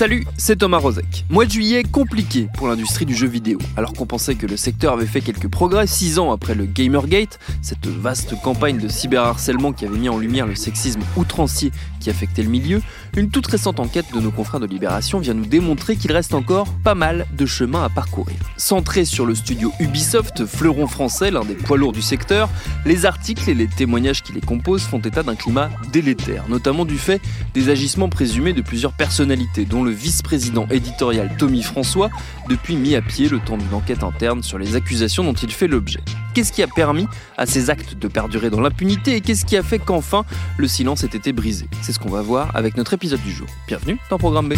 Salut, c'est Thomas Rozek. Mois de juillet compliqué pour l'industrie du jeu vidéo. Alors qu'on pensait que le secteur avait fait quelques progrès six ans après le Gamergate, cette vaste campagne de cyberharcèlement qui avait mis en lumière le sexisme outrancier qui affectait le milieu, une toute récente enquête de nos confrères de Libération vient nous démontrer qu'il reste encore pas mal de chemin à parcourir. Centré sur le studio Ubisoft, fleuron français, l'un des poids lourds du secteur, les articles et les témoignages qui les composent font état d'un climat délétère, notamment du fait des agissements présumés de plusieurs personnalités, dont le vice-président éditorial Tommy François, depuis mis à pied le temps d'une enquête interne sur les accusations dont il fait l'objet. Qu'est-ce qui a permis à ces actes de perdurer dans l'impunité et qu'est-ce qui a fait qu'enfin le silence ait été brisé? C'est ce qu'on va voir avec notre épisode du jour. Bienvenue dans Programme B.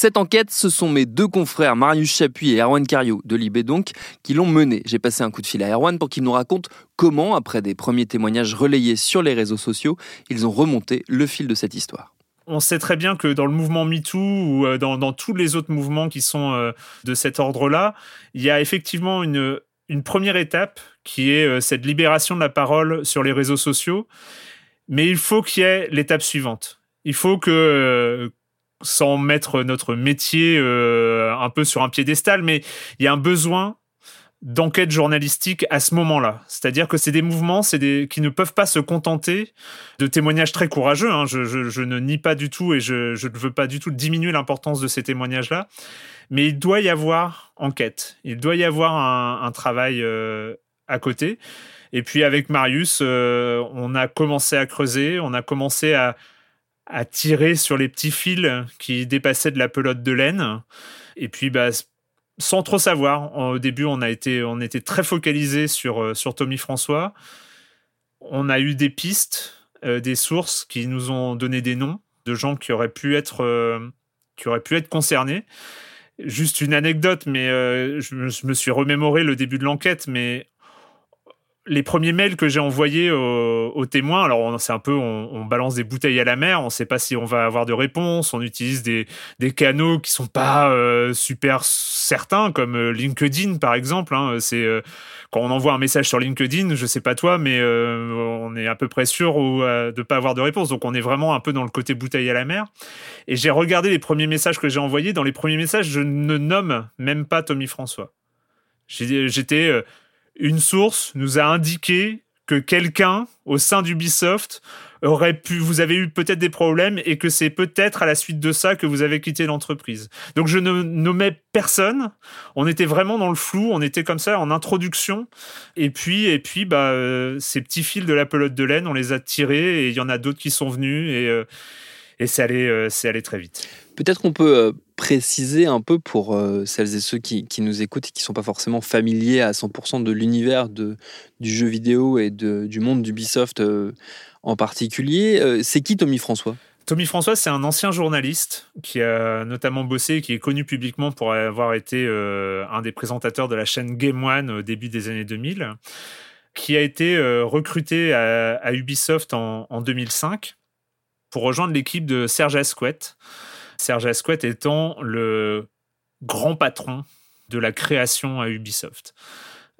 Cette enquête, ce sont mes deux confrères, Marius Chapuis et Erwan Cario, de Libé donc, qui l'ont menée. J'ai passé un coup de fil à Erwan pour qu'il nous raconte comment, après des premiers témoignages relayés sur les réseaux sociaux, ils ont remonté le fil de cette histoire on sait très bien que dans le mouvement MeToo ou euh, dans, tous les autres mouvements qui sont euh, de cet ordre-là, il y a effectivement une, première étape qui est euh, cette libération de la parole sur les réseaux sociaux. Mais il faut qu'il y ait l'étape suivante. Il faut que, sans mettre notre métier euh, un peu sur un piédestal, mais il y a un besoin d'enquête journalistique à ce moment-là. C'est-à-dire que c'est des mouvements c'est des, qui ne peuvent pas se contenter de témoignages très courageux. Hein. Je, ne nie pas du tout et je, ne veux pas du tout diminuer l'importance de ces témoignages-là. Mais il doit y avoir enquête. Il doit y avoir un, un travail euh, à côté. Et puis avec Marius, euh, on a commencé à creuser, on a commencé à, à tirer sur les petits fils qui dépassaient de la pelote de laine. Et puis, bah, sans trop savoir, au début, on a été, on était très focalisé sur, euh, sur Tommy François. On a eu des pistes, euh, des sources qui nous ont donné des noms de gens qui auraient pu être, euh, qui auraient pu être concernés. Juste une anecdote, mais je, me suis remémoré le début de l'enquête, mais les premiers mails que j'ai envoyés aux, témoins, alors c'est un peu, on, balance des bouteilles à la mer, on ne sait pas si on va avoir de réponse, on utilise des, canaux qui sont pas euh, super certains, comme euh, LinkedIn par exemple. Hein. c'est euh, quand on envoie un message sur LinkedIn, je sais pas toi, mais on est à peu près sûr de de pas avoir de réponse. Donc on est vraiment un peu dans le côté bouteille à la mer. Et j'ai regardé les premiers messages que j'ai envoyés. Dans les premiers messages, je ne nomme même pas Tommy François. J'étais une source nous a indiqué que quelqu'un au sein d'Ubisoft aurait pu, vous avez eu peut-être des problèmes et que c'est peut-être à la suite de ça que vous avez quitté l'entreprise. Donc je ne nommais personne. On était vraiment dans le flou. On était comme ça en introduction. Et puis, et puis, bah, euh, ces petits fils de la pelote de laine, on les a tirés et il y en a d'autres qui sont venus et, euh, et c'est allé, euh, c'est allé très vite. Peut-être qu'on peut préciser un peu pour euh, celles et ceux qui, nous écoutent et qui ne sont pas forcément familiers à 100% de l'univers du jeu vidéo et du monde d'Ubisoft euh, en particulier. Euh, c'est qui Tommy François? Tommy François, c'est un ancien journaliste qui a notamment bossé et qui est connu publiquement pour avoir été un des présentateurs de la chaîne Game One au début des années 2000, qui a été recruté à, Ubisoft en, en 2005 pour rejoindre l'équipe de Serge Asquette. Serge Asquette étant le grand patron de la création à Ubisoft.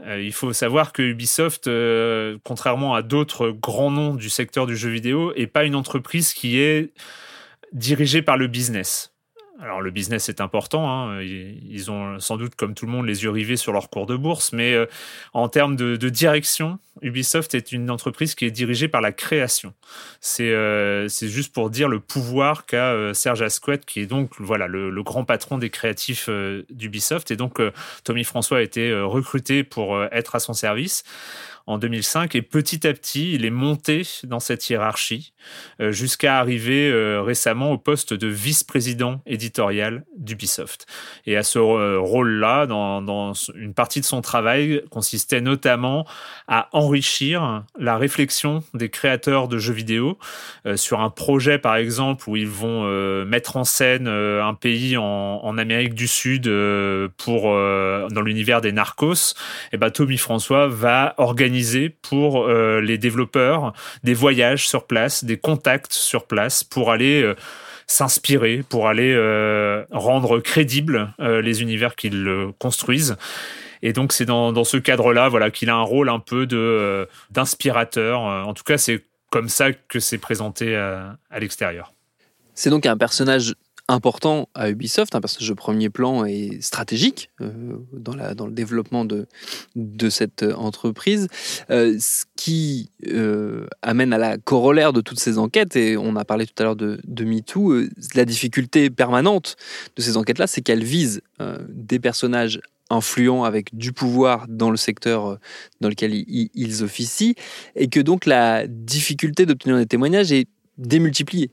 Euh, il faut savoir que Ubisoft, euh, contrairement à d'autres grands noms du secteur du jeu vidéo, n'est pas une entreprise qui est dirigée par le business. Alors le business est important, hein. ils ont sans doute comme tout le monde les yeux rivés sur leur cours de bourse, mais euh, en termes de, direction, Ubisoft est une entreprise qui est dirigée par la création. C'est euh, juste pour dire le pouvoir qu'a euh, Serge Asquette, qui est donc voilà le, le grand patron des créatifs d'Ubisoft, et donc Tommy François a été recruté pour être à son service. En 2005 et petit à petit, il est monté dans cette hiérarchie euh, jusqu'à arriver euh, récemment au poste de vice-président éditorial d'Ubisoft. Et à ce euh, rôle-là, dans, une partie de son travail, consistait notamment à enrichir la réflexion des créateurs de jeux vidéo sur un projet, par exemple, où ils vont mettre en scène un pays en, en, Amérique du Sud pour dans l'univers des narcos. Et ben Tommy François va organiser pour euh, les développeurs des voyages sur place, des contacts sur place pour aller euh, s'inspirer, pour aller euh, rendre crédibles les univers qu'ils construisent. Et donc c'est dans, dans, ce cadre-là, voilà, qu'il a un rôle un peu de d'inspirateur. En tout cas, c'est comme ça que c'est présenté à, à l'extérieur. C'est donc un personnage important à Ubisoft, un personnage de premier plan et stratégique euh, dans, le développement de, cette entreprise, euh, ce qui euh, amène à la corollaire de toutes ces enquêtes, et on a parlé tout à l'heure de, de MeToo, la difficulté permanente de ces enquêtes-là, c'est qu'elles visent des personnages influents avec du pouvoir dans le secteur dans lequel ils, ils officient, et que donc la difficulté d'obtenir des témoignages est démultipliée.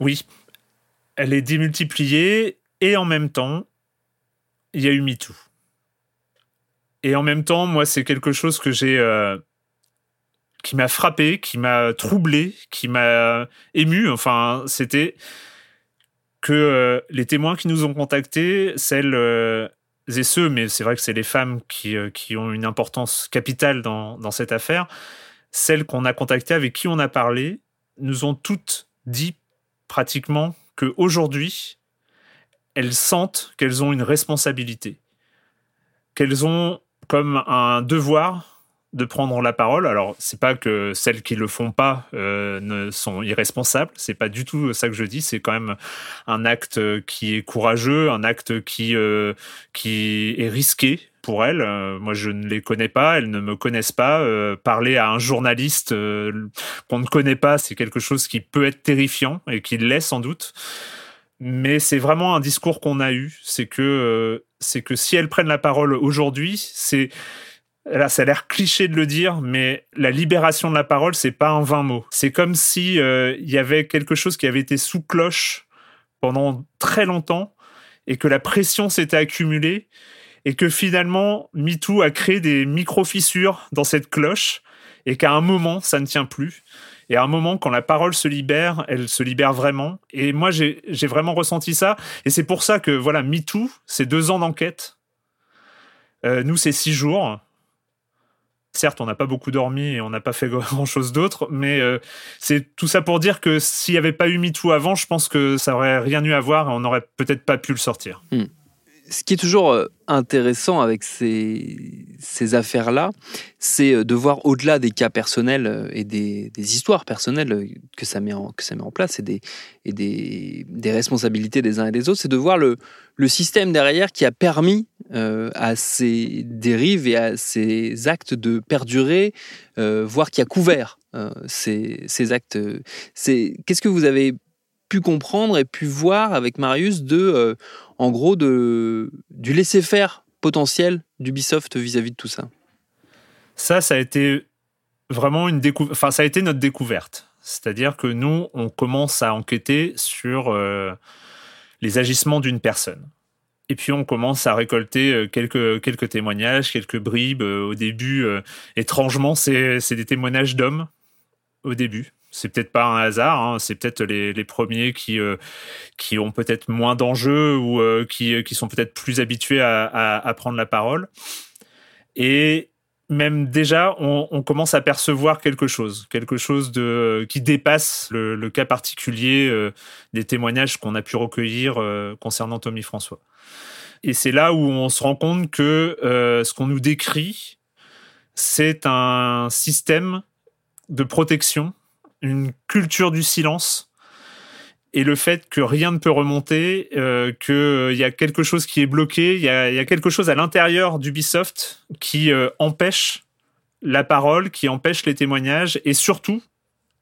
Oui, elle est démultipliée et en même temps, il y a eu MeToo. Et en même temps, moi, c'est quelque chose que j'ai. Euh, qui m'a frappé, qui m'a troublé, qui m'a ému. Enfin, c'était que euh, les témoins qui nous ont contactés, celles euh, et ceux, mais c'est vrai que c'est les femmes qui, qui ont une importance capitale dans, dans cette affaire, celles qu'on a contactées, avec qui on a parlé, nous ont toutes dit pratiquement qu'aujourd'hui, elles sentent qu'elles ont une responsabilité, qu'elles ont comme un devoir de prendre la parole. Alors, c'est pas que celles qui le font pas euh, ne sont irresponsables. C'est pas du tout ça que je dis. C'est quand même un acte qui est courageux, un acte qui euh, qui est risqué pour elles. Euh, moi, je ne les connais pas. Elles ne me connaissent pas. parler à un journaliste qu'on ne connaît pas, c'est quelque chose qui peut être terrifiant et qui l'est sans doute. Mais c'est vraiment un discours qu'on a eu. C'est que c'est que si elles prennent la parole aujourd'hui, c'est Là, ça a l'air cliché de le dire, mais la libération de la parole, c'est pas un vain mot. C'est comme si euh, il y avait quelque chose qui avait été sous cloche pendant très longtemps et que la pression s'était accumulée et que finalement MeToo a créé des micro-fissures dans cette cloche et qu'à un moment, ça ne tient plus. Et à un moment, quand la parole se libère, elle se libère vraiment. Et moi, j'ai vraiment ressenti ça. Et c'est pour ça que, voilà, MeToo, c'est deux ans d'enquête. Euh, nous, c'est six jours. Certes, on n'a pas beaucoup dormi et on n'a pas fait grand-chose d'autre, mais euh, c'est tout ça pour dire que s'il n'y avait pas eu MeToo avant, je pense que ça aurait rien eu à voir et on n'aurait peut-être pas pu le sortir. Hmm ce qui est toujours euh, intéressant avec ces, ces affaires-là, c'est euh, de voir au-delà des cas personnels et des, des, histoires personnelles que ça met en, que ça met en place et, des, et des, des responsabilités des uns et des autres, c'est de voir le, le système derrière qui a permis à ces dérives et à ces actes de perdurer, voire qui a couvert ces, ces actes. Qu'est-ce que vous avez pu comprendre et pu voir avec Marius de en gros de, du laisser-faire potentiel d'Ubisoft vis-à-vis de tout ça? Ça, ça a été vraiment une découverte. Enfin, ça a été notre découverte. C'est-à-dire que nous, on commence à enquêter sur euh, les agissements d'une personne. Et puis on commence à récolter euh, quelques, quelques témoignages, quelques bribes. Euh, au début, étrangement, c'est des témoignages d'hommes au début c'est peut-être pas un hasard, hein. c'est peut-être les, les, premiers qui euh, qui ont peut-être moins d'enjeux ou euh, qui, qui sont peut-être plus habitués à, à, prendre la parole. Et même déjà, on, commence à percevoir quelque chose, quelque chose de qui dépasse le, cas particulier euh, des témoignages qu'on a pu recueillir concernant Tommy François. Et c'est là où on se rend compte que ce qu'on nous décrit, c'est un système de protection une culture du silence et le fait que rien ne peut remonter, euh, qu'il euh, y a quelque chose qui est bloqué, il y a, quelque chose à l'intérieur d'Ubisoft qui euh, empêche la parole, qui empêche les témoignages et surtout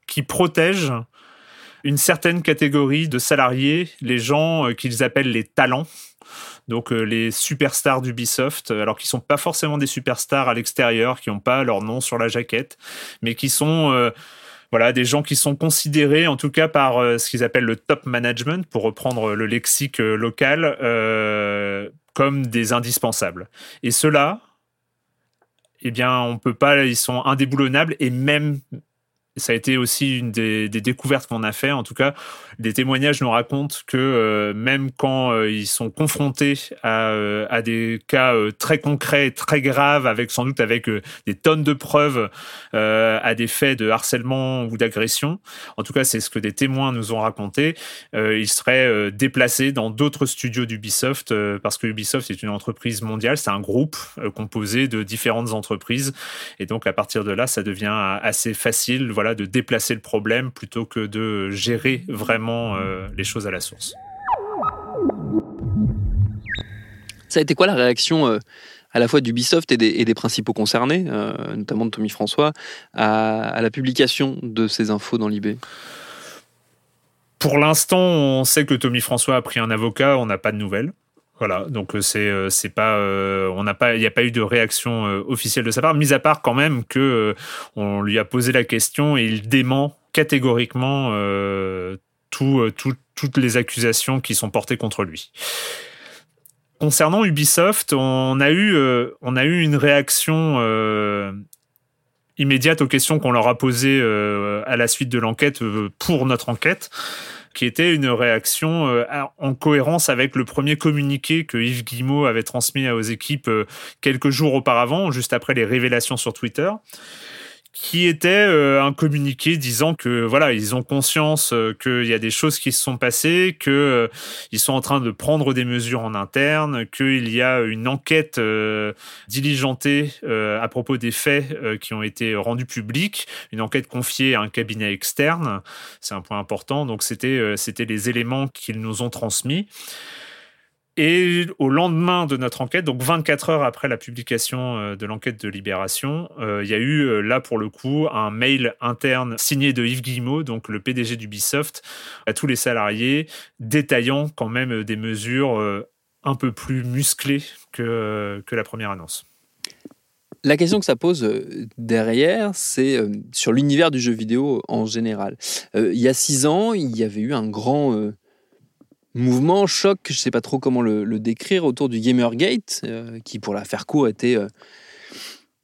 qui protège une certaine catégorie de salariés, les gens euh, qu'ils appellent les talents. Donc les superstars d'Ubisoft, alors qu'ils sont pas forcément des superstars à l'extérieur, qui n'ont pas leur nom sur la jaquette, mais qui sont voilà des gens qui sont considérés en tout cas par ce qu'ils appellent le top management, pour reprendre le lexique local, comme des indispensables. Et ceux-là, eh bien, on peut pas, ils sont indéboulonnables et même ça a été aussi une des, découvertes qu'on a fait. En tout cas, des témoignages nous racontent que euh, même quand euh, ils sont confrontés à, euh, des cas très concrets, très graves, avec sans doute avec des tonnes de preuves à des faits de harcèlement ou d'agression, en tout cas c'est ce que des témoins nous ont raconté, ils seraient déplacés dans d'autres studios d'Ubisoft parce que Ubisoft est une entreprise mondiale, c'est un groupe composé de différentes entreprises et donc à partir de là, ça devient assez facile. De déplacer le problème plutôt que de gérer vraiment euh, les choses à la source. Ça a été quoi la réaction euh, à la fois d'Ubisoft et des, principaux concernés, euh, notamment de Tommy François, à, la publication de ces infos dans l'IB Pour l'instant, on sait que Tommy François a pris un avocat, on n'a pas de nouvelles. Voilà, donc euh, c'est euh, c'est pas euh, on n'a pas il n'y a pas eu de réaction officielle de sa part, mis à part quand même que on lui a posé la question et il dément catégoriquement tout, toutes les accusations qui sont portées contre lui. Concernant Ubisoft, on a eu on a eu une réaction immédiate aux questions qu'on leur a posées à la suite de l'enquête pour notre enquête qui était une réaction euh, en cohérence avec le premier communiqué que Yves Guillemot avait transmis aux équipes euh, quelques jours auparavant, juste après les révélations sur Twitter qui était euh, un communiqué disant que voilà ils ont conscience euh, qu'il y a des choses qui se sont passées, que euh, ils sont en train de prendre des mesures en interne, qu'il y a une enquête diligentée à propos des faits qui ont été rendus publics, une enquête confiée à un cabinet externe, c'est un point important. Donc c'était c'était les éléments qu'ils nous ont transmis. Et au lendemain de notre enquête, donc 24 heures après la publication euh, de l'enquête de Libération, euh, il y a eu euh, là pour le coup un mail interne signé de Yves Guillemot, donc le PDG d'Ubisoft, à tous les salariés, détaillant quand même des mesures un peu plus musclées que, que la première annonce. La question que ça pose derrière, c'est sur l'univers du jeu vidéo en général. il y a six ans, il y avait eu un grand mouvement, choc, je ne sais pas trop comment le, décrire, autour du Gamergate, euh, qui, pour la faire court, était euh,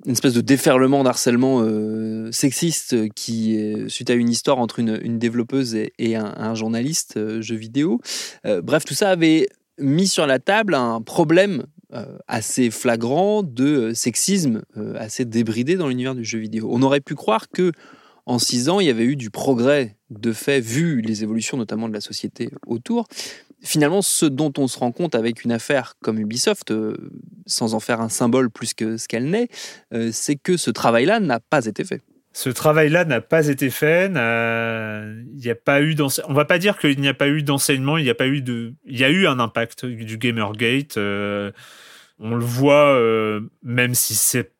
une espèce de déferlement d'harcèlement euh, sexiste qui, suite à une histoire entre une, développeuse et, un, journaliste jeu vidéo. bref, tout ça avait mis sur la table un problème assez flagrant de sexisme assez débridé dans l'univers du jeu vidéo. On aurait pu croire que en six ans, il y avait eu du progrès de fait, vu les évolutions notamment de la société autour. Finalement, ce dont on se rend compte avec une affaire comme Ubisoft, euh, sans en faire un symbole plus que ce qu'elle n'est, euh, c'est que ce travail-là n'a pas été fait. Ce travail-là n'a pas été fait. Il n'y a pas eu On va pas dire qu'il n'y a pas eu d'enseignement. Il n'y a pas eu de. Il y a eu un impact du Gamergate. Euh, on le voit, même si c'est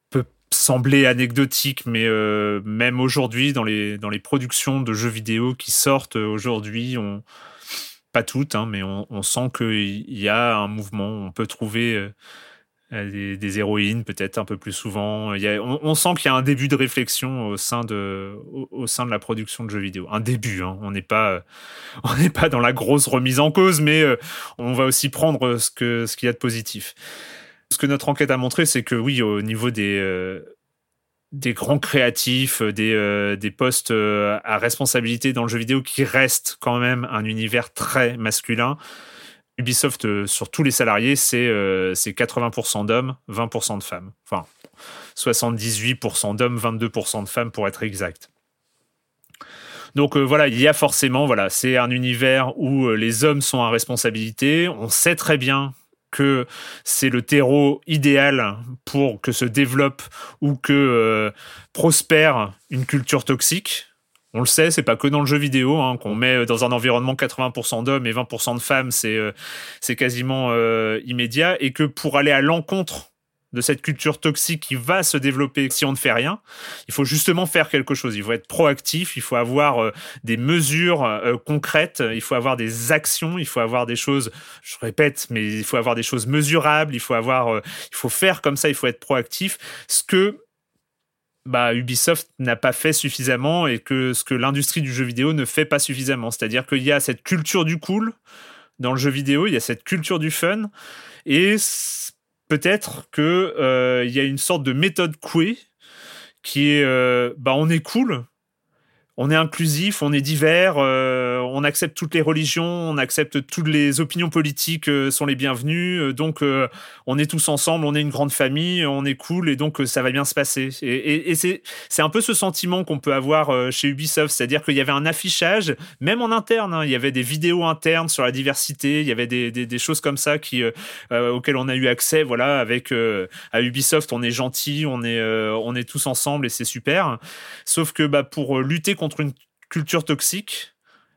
sembler anecdotique, mais euh, même aujourd'hui, dans les, dans les productions de jeux vidéo qui sortent aujourd'hui, on, pas toutes, hein, mais on, sent qu'il y a un mouvement. On peut trouver euh, des, héroïnes peut-être un peu plus souvent. On, sent qu'il y a un début de réflexion au sein de, au, sein de la production de jeux vidéo. Un début, hein. on n'est pas, pas dans la grosse remise en cause, mais euh, on va aussi prendre ce que ce qu'il y a de positif. Ce que notre enquête a montré, c'est que oui, au niveau des, euh, grands créatifs, euh, des, euh, des postes à responsabilité dans le jeu vidéo qui restent quand même un univers très masculin. Ubisoft, sur tous les salariés, c'est 80% d'hommes, 20% de femmes. Enfin, 78% d'hommes, 22% de femmes pour être exact. Donc voilà, il y a forcément, voilà, c'est un univers où les hommes sont à responsabilité. On sait très bien que c'est le terreau idéal pour que se développe ou que euh, prospère une culture toxique. On le sait, c'est pas que dans le jeu vidéo hein, qu'on met dans un environnement 80% d'hommes et 20% de femmes, c'est euh, quasiment euh, immédiat et que pour aller à l'encontre de cette culture toxique qui va se développer si on ne fait rien. Il faut justement faire quelque chose. Il faut être proactif. Il faut avoir euh, des mesures euh, concrètes. Il faut avoir des actions. Il faut avoir des choses. Je répète, mais il faut avoir des choses mesurables. Il faut avoir. Euh, il faut faire comme ça. Il faut être proactif. Ce que bah, Ubisoft n'a pas fait suffisamment et que ce que l'industrie du jeu vidéo ne fait pas suffisamment. C'est-à-dire qu'il y a cette culture du cool dans le jeu vidéo. Il y a cette culture du fun et peut-être que euh, il y a une sorte de méthode couée qui est euh, bah on est cool on est inclusif, on est divers, euh, on accepte toutes les religions, on accepte toutes les opinions politiques euh, sont les bienvenues. Euh, donc on est tous ensemble, on est une grande famille, on est cool et donc ça va bien se passer. Et, c'est c'est un peu ce sentiment qu'on peut avoir chez Ubisoft, c'est-à-dire qu'il y avait un affichage, même en interne, hein, il y avait des vidéos internes sur la diversité, il y avait des, des, des choses comme ça qui auxquelles on a eu accès. Voilà, avec à Ubisoft, on est gentil, on est on est tous ensemble et c'est super. Sauf que bah pour lutter contre une culture toxique.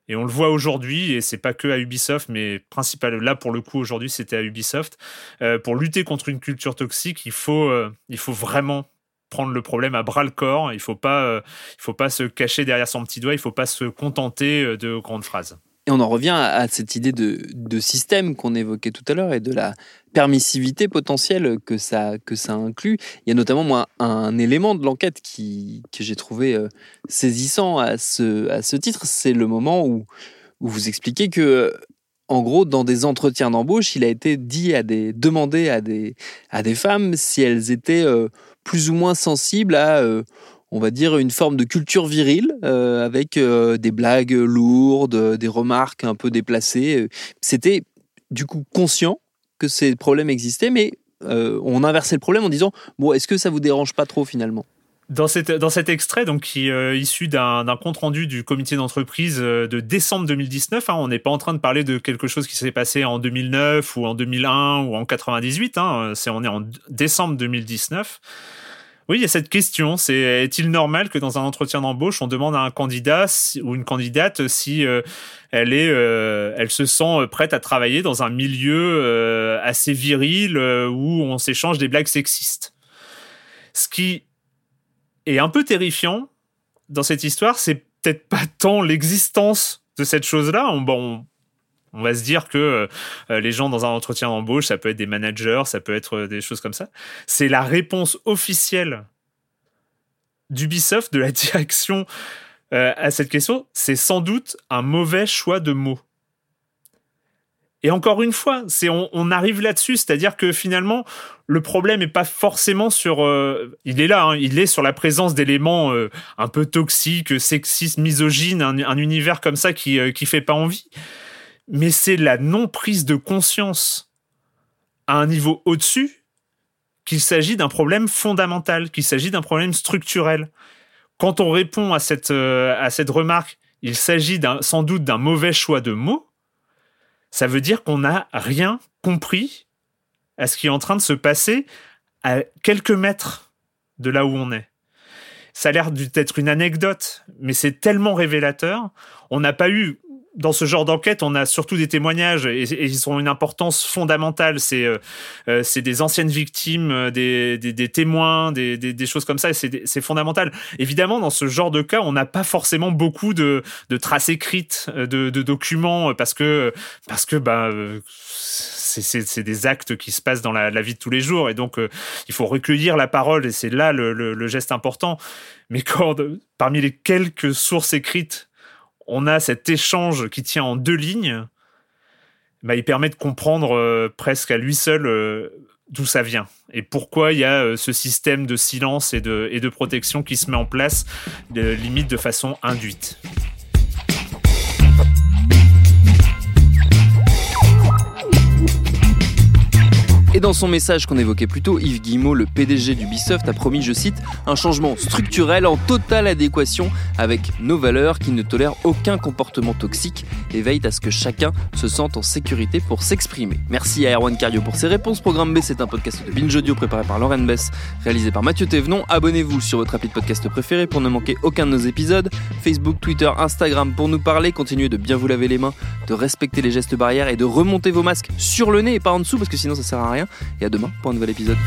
Et on le voit aujourd'hui, et c'est pas que à Ubisoft, mais principalement là pour le coup aujourd'hui c'était à Ubisoft. Euh, pour lutter contre une culture toxique, il faut, euh, il faut vraiment prendre le problème à bras le corps. Il faut pas, euh, il faut pas se cacher derrière son petit doigt. Il faut pas se contenter de grandes phrases. Et on en revient à cette idée de, système qu'on évoquait tout à l'heure et de la permissivité potentielle que ça, que ça inclut. Il y a notamment moi, un élément de l'enquête qui, que j'ai trouvé euh, saisissant à ce, à ce titre, c'est le moment où, où vous expliquez que en gros, dans des entretiens d'embauche, il a été dit à des, demandé à des, à des femmes si elles étaient euh, plus ou moins sensibles à, euh, on va dire, une forme de culture virile euh, avec euh, des blagues lourdes, des remarques un peu déplacées. C'était du coup conscient que ces problèmes existaient, mais euh, on inversait le problème en disant bon, est-ce que ça vous dérange pas trop finalement? Dans, cet extrait, donc qui est issu d'un compte rendu du comité d'entreprise de décembre 2019, hein, on n'est pas en train de parler de quelque chose qui s'est passé en 2009 ou en 2001 ou en 98. Hein, c'est on est en décembre 2019. Oui, il y a cette question. C'est est-il normal que dans un entretien d'embauche, on demande à un candidat ou une candidate si euh, elle est, euh, elle se sent prête à travailler dans un milieu euh, assez viril où on s'échange des blagues sexistes? Ce qui est un peu terrifiant dans cette histoire, c'est peut-être pas tant l'existence de cette chose-là. On, bon, on va se dire que les gens dans un entretien d'embauche, ça peut être des managers, ça peut être des choses comme ça. C'est la réponse officielle d'Ubisoft, de la direction à cette question. C'est sans doute un mauvais choix de mots. Et encore une fois, c'est on, arrive là-dessus, c'est-à-dire que finalement, le problème n'est pas forcément sur. il est là, il est sur la présence d'éléments un peu toxiques, sexistes, misogynes, un, univers comme ça qui qui fait pas envie mais c'est la non-prise de conscience à un niveau au-dessus qu'il s'agit d'un problème fondamental, qu'il s'agit d'un problème structurel. Quand on répond à cette, euh, remarque, il s'agit sans doute d'un mauvais choix de mots, ça veut dire qu'on n'a rien compris à ce qui est en train de se passer à quelques mètres de là où on est. Ça a l'air d'être une anecdote, mais c'est tellement révélateur. On n'a pas eu dans ce genre d'enquête, on a surtout des témoignages et, ils ont une importance fondamentale. C'est euh, euh, c'est des anciennes victimes, euh, des, des, des témoins, des, des, choses comme ça. Et c'est fondamental. Évidemment, dans ce genre de cas, on n'a pas forcément beaucoup de, de traces écrites, de, de, documents, parce que parce que bah c'est des actes qui se passent dans la, la, vie de tous les jours et donc il faut recueillir la parole et c'est là le, le, le, geste important. Mais quand parmi les quelques sources écrites on a cet échange qui tient en deux lignes, bah, il permet de comprendre euh, presque à lui seul euh, d'où ça vient et pourquoi il y a euh, ce système de silence et de, et de protection qui se met en place, limite de façon induite. Et dans son message qu'on évoquait plus tôt, Yves Guillemot, le PDG d'Ubisoft, a promis, je cite, un changement structurel en totale adéquation avec nos valeurs qui ne tolèrent aucun comportement toxique et veillent à ce que chacun se sente en sécurité pour s'exprimer. Merci à Erwan Cario pour ses réponses. Programme B, c'est un podcast de Binge Audio préparé par Lauren Bess, réalisé par Mathieu Thévenon. Abonnez-vous sur votre appli de podcast préféré pour ne manquer aucun de nos épisodes. Facebook, Twitter, Instagram pour nous parler. Continuez de bien vous laver les mains, de respecter les gestes barrières et de remonter vos masques sur le nez et pas en dessous parce que sinon ça sert à et à demain pour un nouvel épisode.